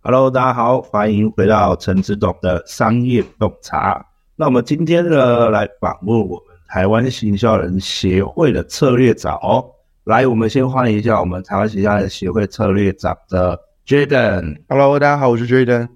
Hello，大家好，欢迎回到陈志董的商业洞察。那我们今天呢，来访问我们台湾行销人协会的策略长哦。来，我们先欢迎一下我们台湾行销人协会策略长的 Jaden。Hello，大家好，我是 Jaden。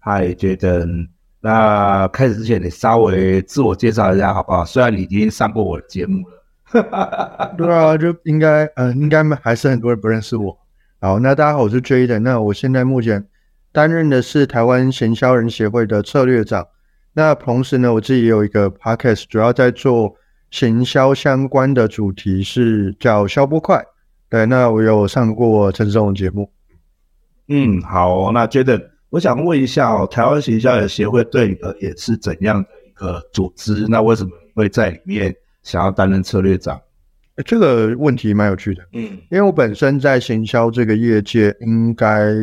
Hi，Jaden。那开始之前，你稍微自我介绍一下好不好？虽然你已经上过我的节目了，对啊，就应该，嗯、呃，应该还是很多人不认识我。好，那大家好，我是 Jaden。那我现在目前担任的是台湾行销人协会的策略长。那同时呢，我自己也有一个 Podcast，主要在做行销相关的主题，是叫销播快。对，那我有上过陈志忠的节目。嗯，好，那 Jaden。我想问一下哦，台湾行销人协会对你而言是怎样的一个组织？那为什么会在里面想要担任策略长？这个问题蛮有趣的，嗯，因为我本身在行销这个业界，应该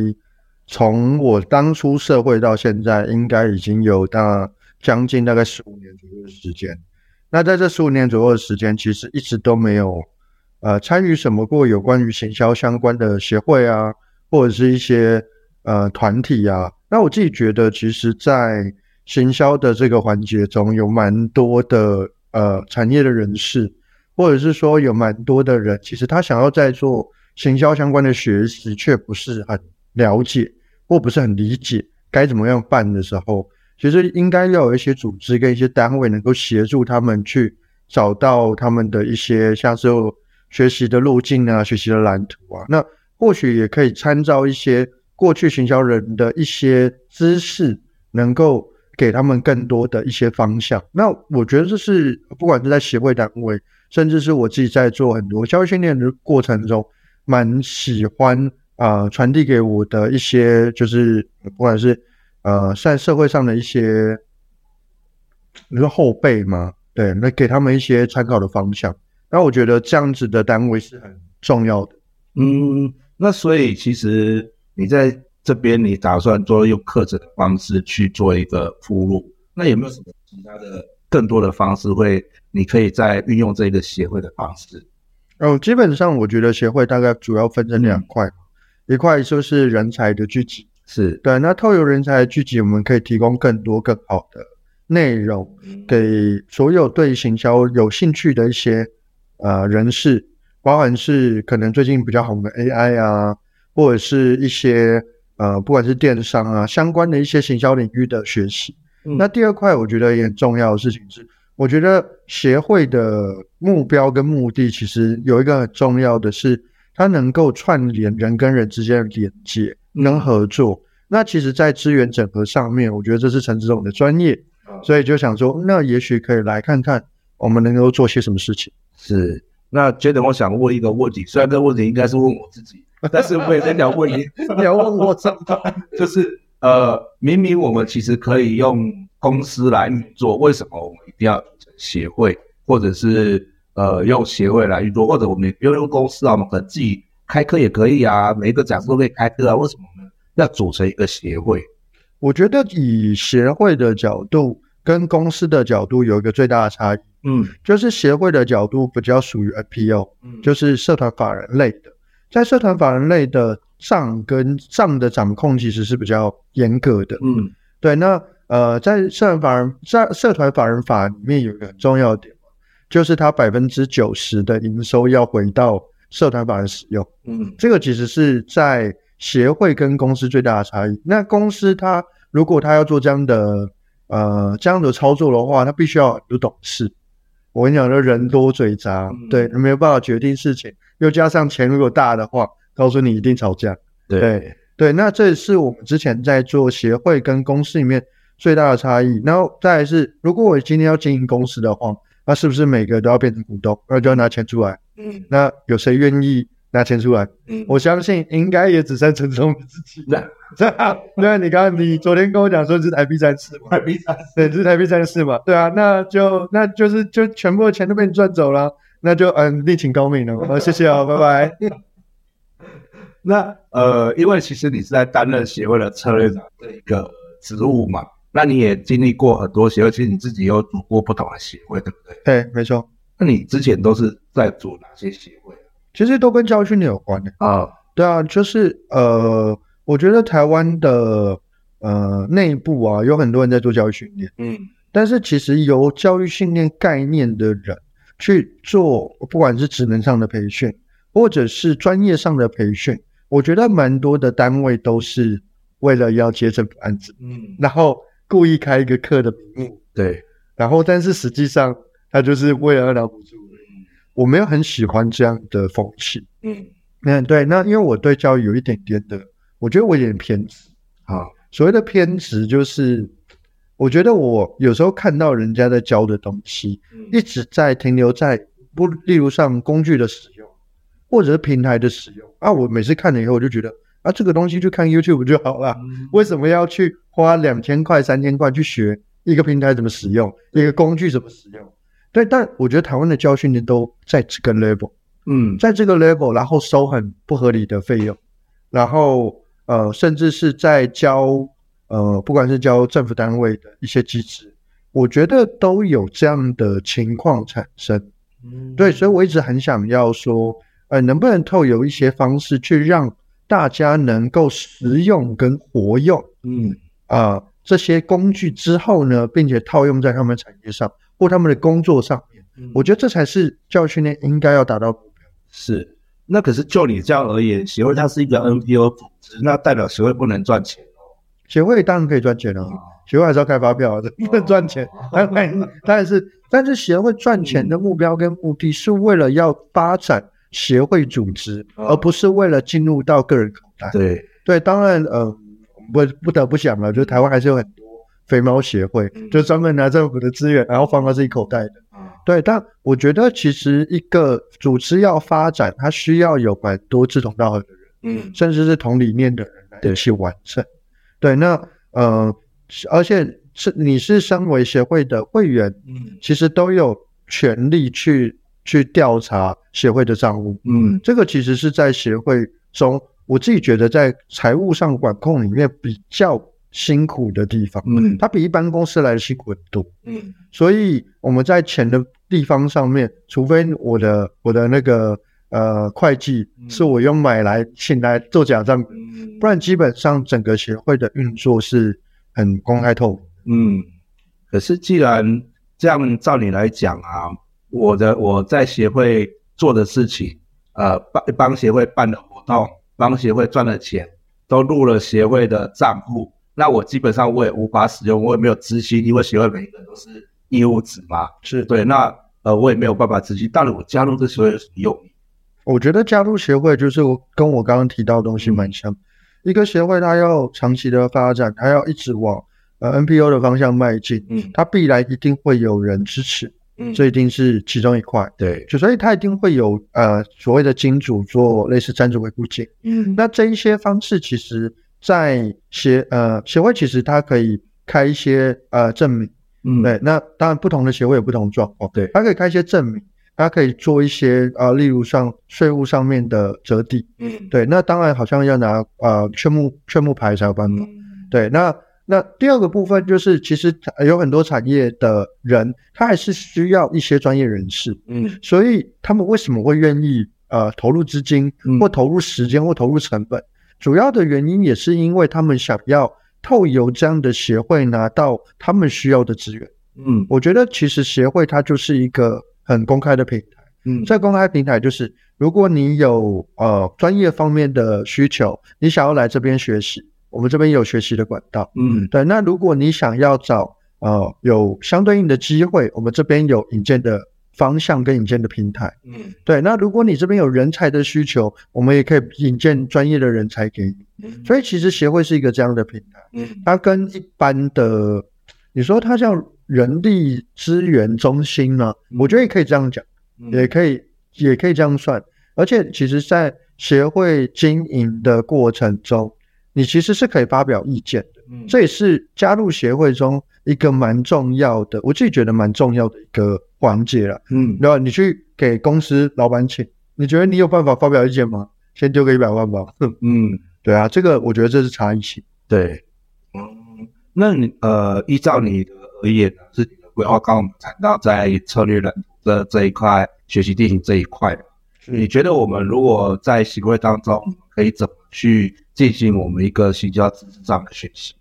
从我当初社会到现在，应该已经有大将近大概十五年左右的时间。那在这十五年左右的时间，其实一直都没有呃参与什么过有关于行销相关的协会啊，或者是一些。呃，团体呀、啊，那我自己觉得，其实，在行销的这个环节中，有蛮多的呃产业的人士，或者是说有蛮多的人，其实他想要在做行销相关的学习，却不是很了解，或不是很理解该怎么样办的时候，其实应该要有一些组织跟一些单位能够协助他们去找到他们的一些像是学习的路径啊，学习的蓝图啊，那或许也可以参照一些。过去行销人的一些知识，能够给他们更多的一些方向。那我觉得这是不管是在协会单位，甚至是我自己在做很多教育训练的过程中，蛮喜欢啊、呃、传递给我的一些，就是不管是呃在社会上的一些，你说后辈嘛，对，那给他们一些参考的方向。那我觉得这样子的单位是很重要的。嗯，那所以其实。你在这边，你打算做用课程的方式去做一个铺路，那有没有什么其他的更多的方式会？你可以再运用这个协会的方式？哦，基本上我觉得协会大概主要分成两块，嗯、一块就是人才的聚集，是对。那透过人才的聚集，我们可以提供更多更好的内容给所有对行销有兴趣的一些呃人士，包含是可能最近比较红的 AI 啊。或者是一些呃，不管是电商啊相关的一些行销领域的学习。嗯、那第二块，我觉得也很重要的事情是，我觉得协会的目标跟目的其实有一个很重要的是，它能够串联人跟人之间的连接能合作。嗯、那其实，在资源整合上面，我觉得这是陈志总的专业，嗯、所以就想说，那也许可以来看看我们能够做些什么事情。是，那接着我想问一个问题，虽然这个问题应该是问我自己。但是我也在想问你，你要问我怎么？就是呃，明明我们其实可以用公司来运作，为什么我们一定要协会，或者是呃用协会来运作，或者我们也不用用公司啊，我们可能自己开课也可以啊，每一个讲师都可以开课啊，为什么我们要组成一个协会？我觉得以协会的角度跟公司的角度有一个最大的差异，嗯，就是协会的角度比较属于 IPO，嗯，就是社团法人类的。在社团法人类的账跟账的掌控其实是比较严格的，嗯，对。那呃，在社团法人在社团法人法里面有一个很重要的点，就是它百分之九十的营收要回到社团法人使用，嗯，这个其实是在协会跟公司最大的差异。那公司它如果它要做这样的呃这样的操作的话，它必须要有董事。我跟你讲，人多嘴杂，嗯、对，没有办法决定事情。又加上钱如果大的话，告诉你一定吵架。对对，对，那这是我们之前在做协会跟公司里面最大的差异。然后再来是，如果我今天要经营公司的话，那是不是每个都要变成股东，那就要拿钱出来？嗯，那有谁愿意拿钱出来？嗯，我相信应该也只剩陈总自己。了。对啊，那你刚刚你昨天跟我讲说是台币三四嘛？台币三四，对，是台币三四嘛？对啊，那就那就是就全部的钱都被你赚走了。那就嗯，另请高明了。好，谢谢啊，拜拜。那呃，因为其实你是在担任协会的策略长的一个职务嘛，那你也经历过很多协会，其实你自己有组过不同的协会，对不对？对，没错。那你之前都是在组哪些协会？其实都跟教育训练有关的。啊。对啊，就是呃，我觉得台湾的呃内部啊，有很多人在做教育训练，嗯，但是其实由教育训练概念的人去做，不管是职能上的培训，或者是专业上的培训，我觉得蛮多的单位都是为了要接这个案子，嗯，然后故意开一个课的名目，对，然后但是实际上他就是为了要拿补助，我没有很喜欢这样的风气，嗯。嗯，对，那因为我对教育有一点点的，我觉得我有点偏执啊。所谓的偏执，就是我觉得我有时候看到人家在教的东西，嗯、一直在停留在不，例如像工具的使用，或者是平台的使用啊。我每次看了以后，我就觉得啊，这个东西就看 YouTube 就好了，嗯、为什么要去花两千块、三千块去学一个平台怎么使用，一个工具怎么使用？对，但我觉得台湾的教训呢，都在这个 level。嗯，在这个 level，然后收很不合理的费用，然后呃，甚至是在教呃，不管是教政府单位的一些机制，我觉得都有这样的情况产生。嗯，对，所以我一直很想要说，呃，能不能透过一些方式去让大家能够实用跟活用，嗯啊、呃，这些工具之后呢，并且套用在他们产业上或他们的工作上面，嗯，我觉得这才是教育训练应该要达到。是，那可是就你这样而言，协会它是一个 NPO 组织，那代表协会不能赚钱哦。协会当然可以赚钱了，哦，协会还是要开发票的，不能赚钱。当然，当然是，但是协会赚钱的目标跟目的是为了要发展协会组织，而不是为了进入到个人口袋。对对，当然，呃，不不得不讲了，就是台湾还是有很多肥猫协会，就专门拿政府的资源，然后放到自己口袋的。对，但我觉得其实一个组织要发展，它需要有蛮多志同道合的人，嗯，甚至是同理念的人来一起完成。对，那呃，而且是你是身为协会的会员，嗯，其实都有权利去去调查协会的账务，嗯，这个其实是在协会中，我自己觉得在财务上管控里面比较辛苦的地方，嗯，它比一般公司来的辛苦很多，嗯，所以我们在钱的地方上面，除非我的我的那个呃会计是我用买来请来做假账，嗯，不然基本上整个协会的运作是很公开透明。嗯，可是既然这样，照你来讲啊，我的我在协会做的事情，呃，帮帮协会办的活动，帮协会赚的钱，都入了协会的账户，那我基本上我也无法使用，我也没有执行，因为协会每一个都是。义务制嘛，是对，那呃，我也没有办法执行。到底我加入这协会有什么用？我觉得加入协会就是我跟我刚刚提到的东西蛮像。嗯、一个协会它要长期的发展，它要一直往呃 NPO 的方向迈进，嗯，它必然一定会有人支持，嗯，这一定是其中一块，对，就所以它一定会有呃所谓的金主做类似赞助维护金，嗯，那这一些方式其实在协呃协会其实它可以开一些呃证明。嗯，对，那当然不同的协会有不同状况，对，它可以开一些证明，它可以做一些呃，例如像税务上面的折抵，嗯，对，那当然好像要拿呃劝募劝募牌才有办法，嗯、对，那那第二个部分就是其实有很多产业的人，他还是需要一些专业人士，嗯，所以他们为什么会愿意呃投入资金或投入时间或投入成本，嗯、主要的原因也是因为他们想要。透由这样的协会拿到他们需要的资源，嗯，我觉得其实协会它就是一个很公开的平台，嗯，在公开平台就是如果你有呃专业方面的需求，你想要来这边学习，我们这边有学习的管道，嗯，对。那如果你想要找呃有相对应的机会，我们这边有引荐的方向跟引荐的平台，嗯，对。那如果你这边有人才的需求，我们也可以引荐专业的人才给你。所以其实协会是一个这样的平台，嗯，它跟一般的，你说它叫人力资源中心呢，我觉得也可以这样讲，也可以也可以这样算。而且其实，在协会经营的过程中，你其实是可以发表意见的，嗯，这也是加入协会中一个蛮重要的，我自己觉得蛮重要的一个环节了，嗯，然后你去给公司老板请，你觉得你有办法发表意见吗？先丢个一百万吧，嗯。对啊，这个我觉得这是差异性。对，嗯，那你呃，依照你的而言呢，是你的规划，刚刚我们谈到在策略蓝图这这一块，学习地形这一块，你觉得我们如果在行为当中，可以怎么去进行我们一个行销这样的学习？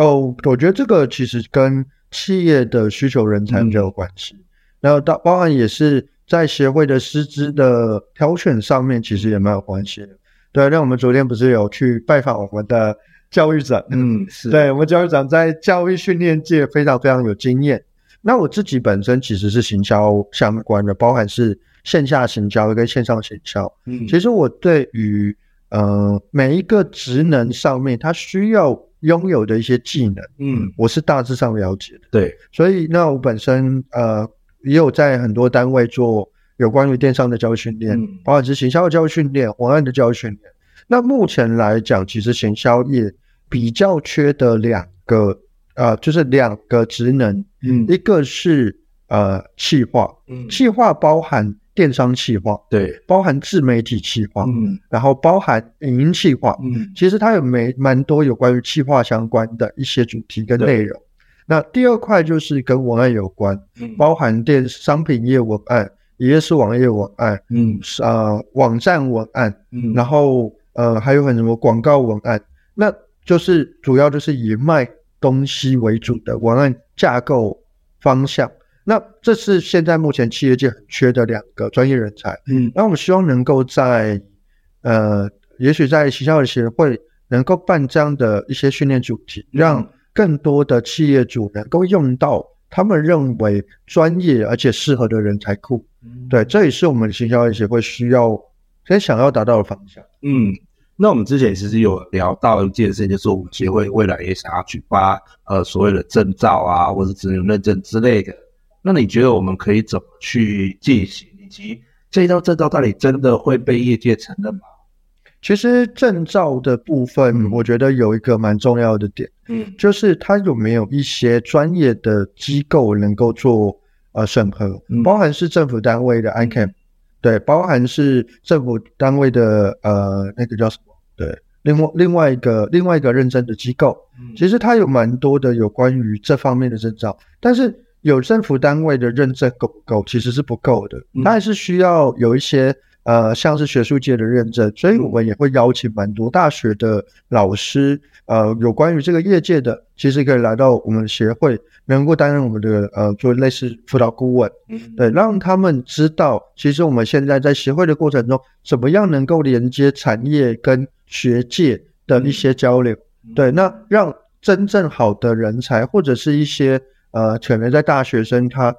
哦，我觉得这个其实跟企业的需求人才比较有关系，嗯、然后到包含也是在协会的师资的挑选上面，其实也蛮有关系的。对，那我们昨天不是有去拜访我们的教育长？嗯，是。对，我们教育长在教育训练界非常非常有经验。那我自己本身其实是行销相关的，包含是线下行销跟线上行销。嗯，其实我对于呃每一个职能上面，它需要拥有的一些技能，嗯，我是大致上了解的。对，所以那我本身呃也有在很多单位做有关于电商的教育训练，嗯，包含是行销的教育训练、文案的教育训练。那目前来讲，其实行销业比较缺的两个。呃，就是两个职能，嗯，一个是呃企划，嗯，企划包含电商企划，对，包含自媒体企划，嗯，然后包含影音企划，嗯，其实它有没蛮多有关于企划相关的一些主题跟内容。那第二块就是跟文案有关，嗯，包含电商品业文案，也是网页文案，嗯，呃，网站文案，嗯，然后呃还有很什么广告文案，那就是主要就是以卖。东西为主的文案架构方向，那这是现在目前企业界很缺的两个专业人才。嗯，那我们希望能够在呃，也许在行销的协会能够办这样的一些训练主题，让更多的企业主能够用到他们认为专业而且适合的人才库。嗯，对，这也是我们行销的协会需要先想要达到的方向。嗯。那我们之前其实有聊到一件事情，就是我们协会未来也想要去发呃所谓的证照啊，或者职能认证之类的。那你觉得我们可以怎么去进行？以及这一张证照到底真的会被业界承认吗？其实证照的部分，我觉得有一个蛮重要的点，嗯，就是它有没有一些专业的机构能够做呃审核，嗯，包含是政府单位的 ICAM，对，包含是政府单位的呃那个叫什么？对，另外另外一个另外一个认证的机构，其实它有蛮多的有关于这方面的证照，但是有政府单位的认证够不够？其实是不够的，它还是需要有一些呃，像是学术界的认证，所以我们也会邀请蛮多大学的老师，呃，有关于这个业界的，其实可以来到我们协会，能够担任我们的呃，做类似辅导顾问，嗯，对，让他们知道，其实我们现在在协会的过程中，怎么样能够连接产业跟学界的一些交流，对，那让真正好的人才或者是一些呃，可能在大学生他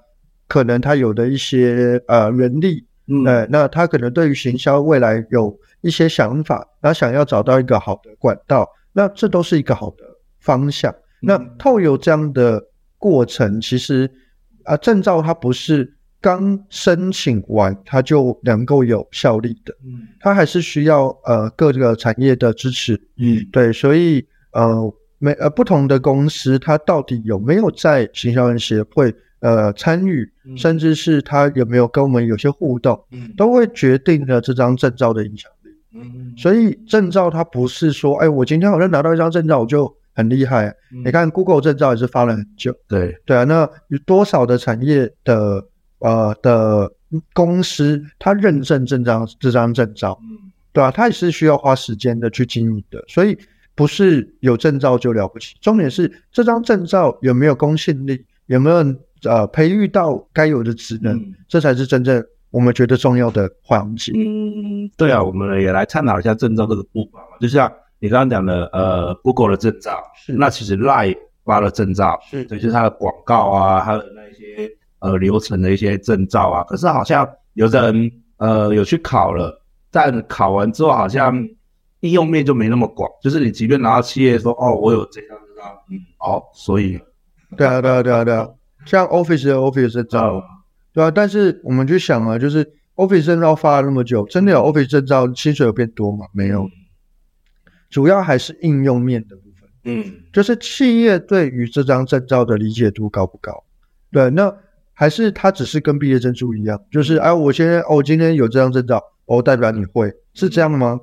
可能他有的一些呃能力，那他可能对于行销未来有一些想法，他想要找到一个好的管道，那这都是一个好的方向。那透有这样的过程，其实啊，证照它不是。刚申请完，它就能够有效力的，嗯，它还是需要呃各个产业的支持，嗯，对，所以呃每呃不同的公司，它到底有没有在行销人协会呃参与，嗯，甚至是它有没有跟我们有些互动，嗯，都会决定了这张证照的影响力，嗯，所以证照它不是说，哎，我今天好像拿到一张证照，我就很厉害，嗯，你看 Google 证照也是发了很久，对。对啊，那有多少的产业的。呃的公司，它认证这张这张证照，嗯，对吧？它也是需要花时间的去经营的，所以不是有证照就了不起。重点是这张证照有没有公信力，有没有呃培育到该有的职能，嗯，这才是真正我们觉得重要的环节。嗯，对啊，我们也来探讨一下证照这个部分嘛。就像你刚刚讲的，呃，Google 的证照，是那其实 Line 发了证照，是，对，就是它的广告啊，它的那些。呃，流程的一些证照啊，可是好像有的人呃有去考了，但考完之后好像应用面就没那么广。就是你即便拿到企业说哦，我有这张证照，嗯，好，所以，对啊，对啊，对啊，对啊，像 Office 的 Office 证照，嗯，对啊，但是我们去想啊，就是 Office 证照发了那么久，真的有 Office 证照薪水有变多吗？没有，主要还是应用面的部分，嗯，就是企业对于这张证照的理解度高不高？对，那。还是它只是跟毕业证书一样，就是哎，我现在哦，今天有这张证照，哦，代表你会是这样吗？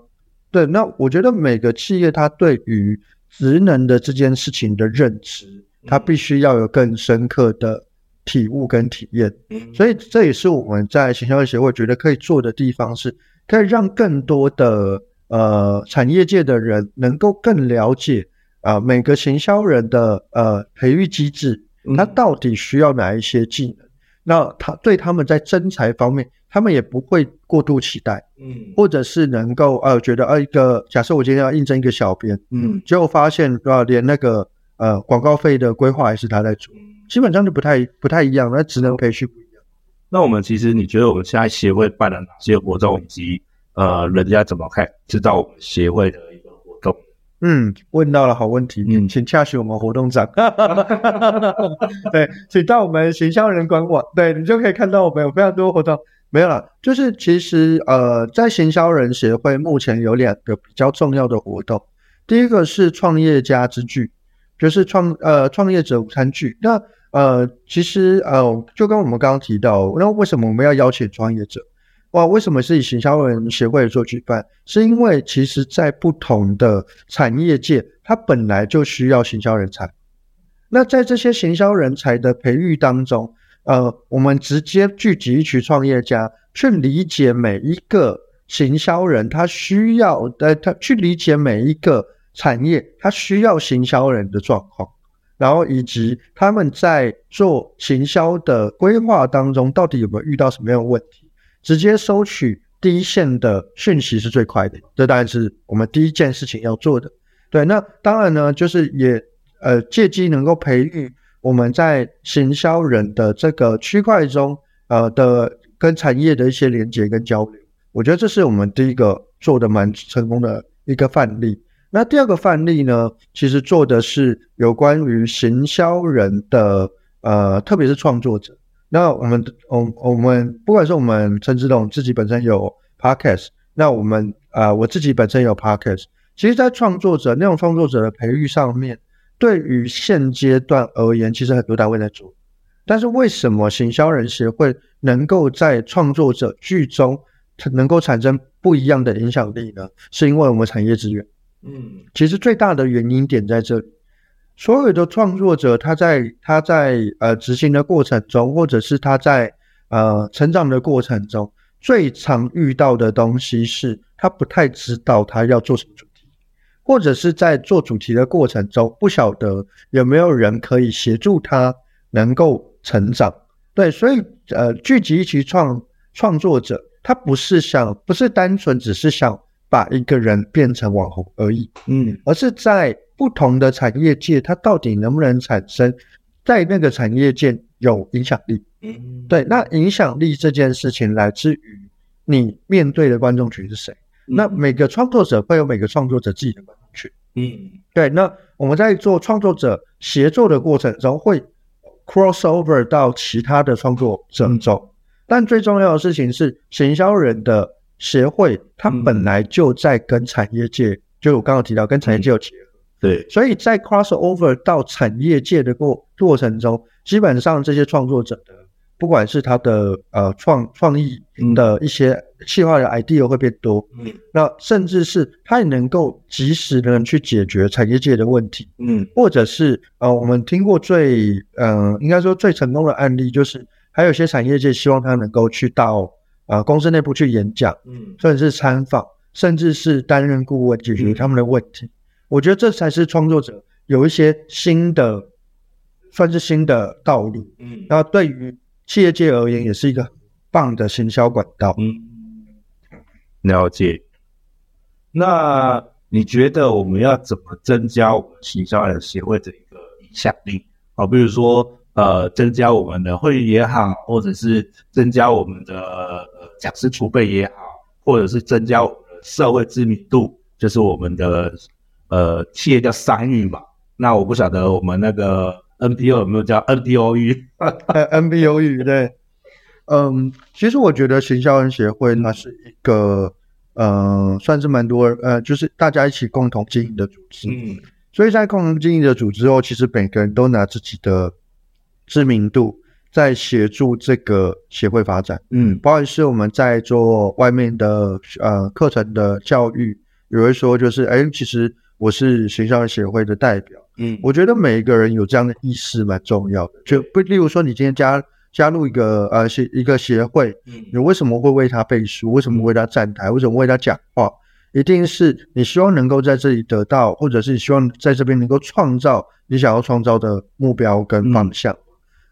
对，那我觉得每个企业它对于职能的这件事情的认知，它必须要有更深刻的体悟跟体验。所以这也是我们在行销人协会觉得可以做的地方，是可以让更多的呃产业界的人能够更了解啊、呃、每个行销人的呃培育机制，他到底需要哪一些技能。那他对他们在征才方面，他们也不会过度期待，嗯，或者是能够呃觉得呃一个假设我今天要应征一个小编，嗯，结果发现呃连那个呃广告费的规划还是他在做，基本上就不太不太一样，那职能培训不一样。那我们其实你觉得我们现在协会办了哪些活动，以及呃人家怎么看知道我们协会的一个活动？嗯，问到了好问题。嗯，请洽询我们活动长。对，请到我们形象人官网，对，你就可以看到我们有非常多活动。没有了，就是其实呃，在行销人协会目前有两个比较重要的活动。第一个是创业家之聚，就是创呃创业者午餐聚。那呃，其实呃，就跟我们刚刚提到，那为什么我们要邀请创业者？哇，为什么是以行销人协会做举办？是因为其实，在不同的产业界，它本来就需要行销人才。那在这些行销人才的培育当中，呃，我们直接聚集一群创业家，去理解每一个行销人他需要的，他去理解每一个产业他需要行销人的状况，然后以及他们在做行销的规划当中，到底有没有遇到什么样的问题。直接收取第一线的讯息是最快的，这当然是我们第一件事情要做的。对，那当然呢，就是也呃借机能够培育我们在行销人的这个区块中，呃的跟产业的一些连接跟交流。我觉得这是我们第一个做的蛮成功的一个范例。那第二个范例呢，其实做的是有关于行销人的呃，特别是创作者。那我们，我我们不管是我们陈志龙自己本身有 podcast，那我们啊、我自己本身有 podcast，其实，在创作者那种创作者的培育上面，对于现阶段而言，其实很多单位在做。但是，为什么行销人协会能够在创作者剧中，能够产生不一样的影响力呢？是因为我们产业资源。嗯，其实最大的原因点在这里。所有的创作者，他在他在呃执行的过程中，或者是他在呃成长的过程中，最常遇到的东西是，他不太知道他要做什么或者是在做主题的过程中，不晓得有没有人可以协助他能够成长。对，所以呃，聚集一起创创作者，他不是想，不是单纯只是想把一个人变成网红而已，嗯，而是在。不同的产业界，他到底能不能产生在那个产业界有影响力？嗯，对，那影响力这件事情来自于你面对的观众群是谁？嗯、那每个创作者会有每个创作者自己的观。嗯，对。那我们在做创作者协作的过程中，会 cross over 到其他的创作者中。嗯、但最重要的事情是，行销人的协会，它本来就在跟产业界，嗯、就我刚刚提到跟产业界有结合。对，所以在 cross over 到产业界的过过程中，基本上这些创作者的，不管是他的呃创创意的一些企划的 idea 会变多，嗯，那甚至是他也能够及时的去解决产业界的问题，嗯，或者是呃我们听过最嗯、呃、应该说最成功的案例，就是还有些产业界希望他能够去到呃公司内部去演讲，嗯，甚至是参访，甚至是担任顾问解决他们的问题。嗯我觉得这才是创作者有一些新的，算是新的道路。嗯，那对于企业界而言，也是一个棒的行销管道。嗯，了解。那你觉得我们要怎么增加我们行销人协会的一个影响力？啊，比如说呃，增加我们的会员也好，或者是增加我们的呃讲师储备也好，或者是增加我们的社会知名度，就是我们的。呃，企业叫商誉嘛，那我不晓得我们那个 NPO 有没有叫 NPO 誉？NPO 誉对，嗯，其实我觉得行销人协会那是一个，呃，算是蛮多，呃，就是大家一起共同经营的组织。嗯，所以在共同经营的组织后，其实每个人都拿自己的知名度在协助这个协会发展。嗯，不管是我们在做外面的呃课程的教育，有人说就是，哎，其实。我是行销协会的代表。嗯，我觉得每一个人有这样的意识蛮重要的。就不，例如说，你今天加加入一个呃协一个协会，嗯，你为什么会为他背书？为什么为他站台？为什么为他讲话？一定是你希望能够在这里得到，或者是你希望在这边能够创造你想要创造的目标跟方向。嗯、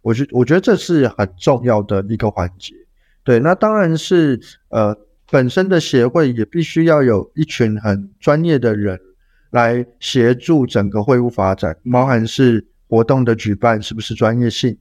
我觉我觉得这是很重要的一个环节。对，那当然是呃，本身的协会也必须要有一群很专业的人来协助整个会务发展，包含是活动的举办是不是专业性，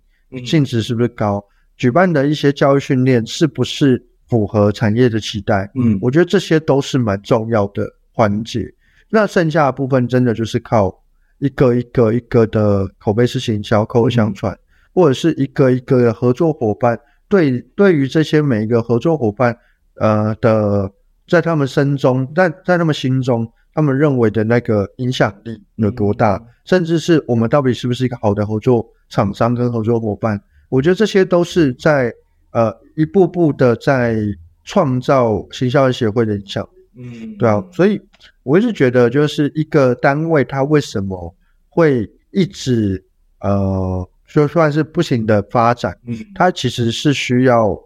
性质是不是高，举办的一些教育训练是不是符合产业的期待。嗯，我觉得这些都是蛮重要的环节。那剩下的部分真的就是靠一个一个一个的口碑式行销、口口相传，嗯、或者是一个一个的合作伙伴。对，对于这些每一个合作伙伴，呃的，在他们心中，在在他们心中，他们认为的那个影响力有多大，嗯、甚至是我们到底是不是一个好的合作厂商跟合作伙伴？我觉得这些都是在呃一步步的在创造行销协会的影响。嗯，对啊，所以我一直觉得，就是一个单位，它为什么会一直呃。就算是不行的发展，嗯，它其实是需要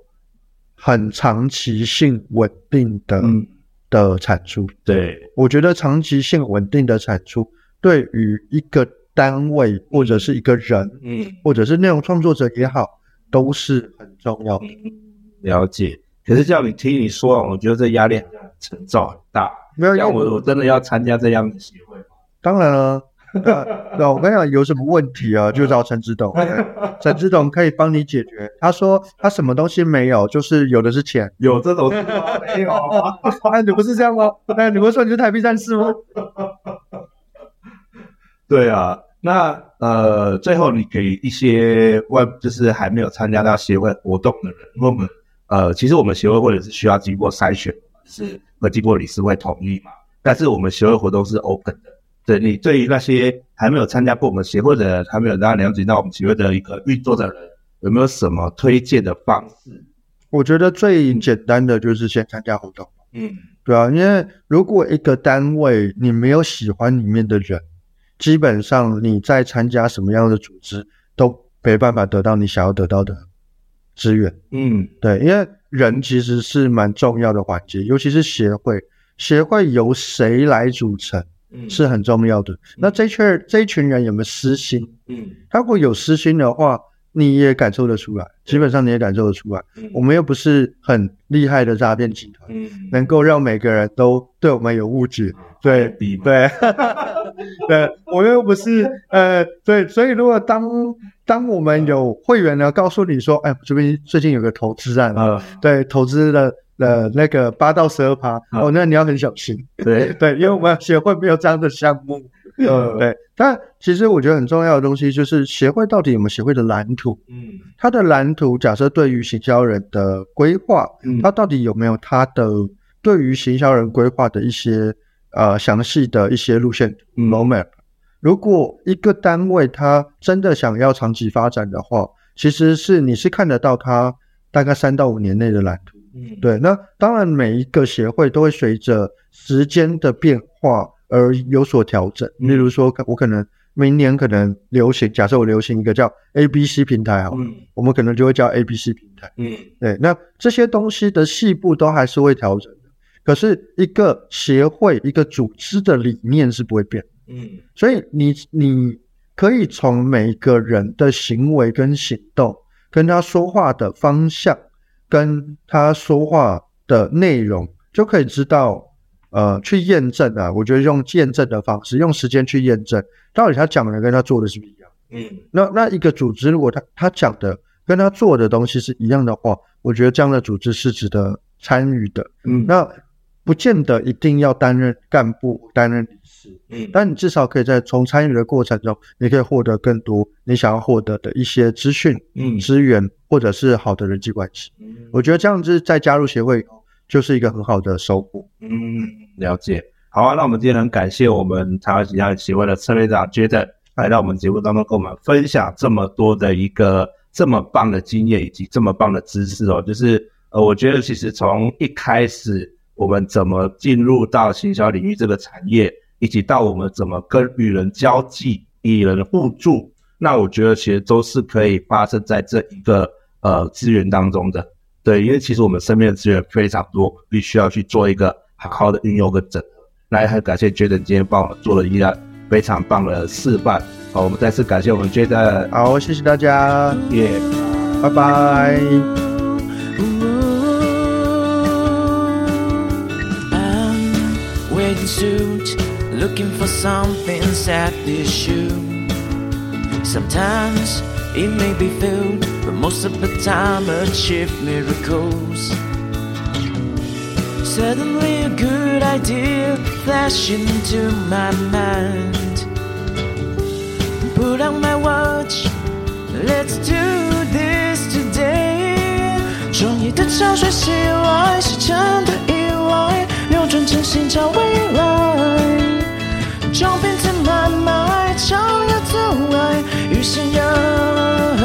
很长期性稳定的、嗯、的产出。对，我觉得长期性稳定的产出对于一个单位或者是一个人，嗯，或者是内容创作者也好，都是很重要的。了解。可是叫你听你说，我觉得这压力很沉重很大。没有，要我我真的要参加这样的协会吗？当然了。那那我跟你讲，有什么问题啊，就找陈志董，陈志董可以帮你解决。他说他什么东西没有，就是有的是钱，有这种事吗？没有啊？哎，你不是这样吗？哎，你不是说你是台币战士吗？对啊，那呃，最后你给一些外，就是还没有参加到协会活动的人，因为我们呃，其实我们协会或者是需要经过筛选，是会经过理事会同意嘛，但是我们协会活动是 open 的。对，你对于那些还没有参加过我们协会的人，还没有大家了解到我们协会的一个运作的人，有没有什么推荐的方式？我觉得最简单的就是先参加活动。嗯，对啊，因为如果一个单位你没有喜欢里面的人，基本上你在参加什么样的组织都没办法得到你想要得到的资源。嗯，对，因为人其实是蛮重要的环节，尤其是协会，协会由谁来组成？嗯，是很重要的。嗯、那这群这一群人有没有私心？嗯，他如果有私心的话，你也感受得出来。基本上你也感受得出来。嗯、我们又不是很厉害的诈骗集团，嗯，能够让每个人都对我们有误解。对，对，对，我又不是呃，对，所以如果当当我们有会员呢，告诉你说，哎，这边最近有个投资案，啊，对，投资的。呃，那个八到十二趴哦，那你要很小心。对 对，因为我们协会没有这样的项目。呃，对。但其实我觉得很重要的东西就是协会到底有没有协会的蓝图？嗯，它的蓝图假设对于行销人的规划，嗯，它到底有没有它的对于行销人规划的一些呃详细的一些路线 roadmap？如果一个单位它真的想要长期发展的话，其实是你是看得到它大概三到五年内的蓝图。嗯，对，那当然每一个协会都会随着时间的变化而有所调整。例如说，我可能明年可能流行，假设我流行一个叫 ABC 平台好了，嗯，我们可能就会叫 ABC 平台。嗯，对，那这些东西的细部都还是会调整的。可是一个协会、一个组织的理念是不会变。嗯，所以你你可以从每一个人的行为跟行动，跟他说话的方向。跟他说话的内容就可以知道，呃，去验证啊。我觉得用验证的方式，用时间去验证，到底他讲的跟他做的是不是一样？嗯，那那一个组织，如果他他讲的跟他做的东西是一样的话，我觉得这样的组织是值得参与的。嗯，那不见得一定要担任干部，担任理事。嗯，但你至少可以在从参与的过程中，你可以获得更多你想要获得的一些资讯、嗯，资源。或者是好的人际关系，嗯，我觉得这样子在加入协会就是一个很好的收获。嗯，了解。好啊，那我们今天很感谢我们台湾行销协会的陈会长 Jaden 来到我们节目当中，跟我们分享这么多的一个这么棒的经验以及这么棒的知识哦。就是呃，我觉得其实从一开始我们怎么进入到行销领域这个产业，以及到我们怎么跟与人交际、与人互助，那我觉得其实都是可以发生在这一个呃资源当中的。对，因为其实我们身边的资源非常多，必须要去做一个好好的运用跟整合。那也很感谢 Jaden 今天帮我们做了一个非常棒的示范。好，我们再次感谢我们 Jaden。好，谢谢大家，耶，拜拜。Put on my watch, let's do this today。创意的潮水袭来，是真的 有真心寻找未来。Jumping to 超越阻碍与信仰。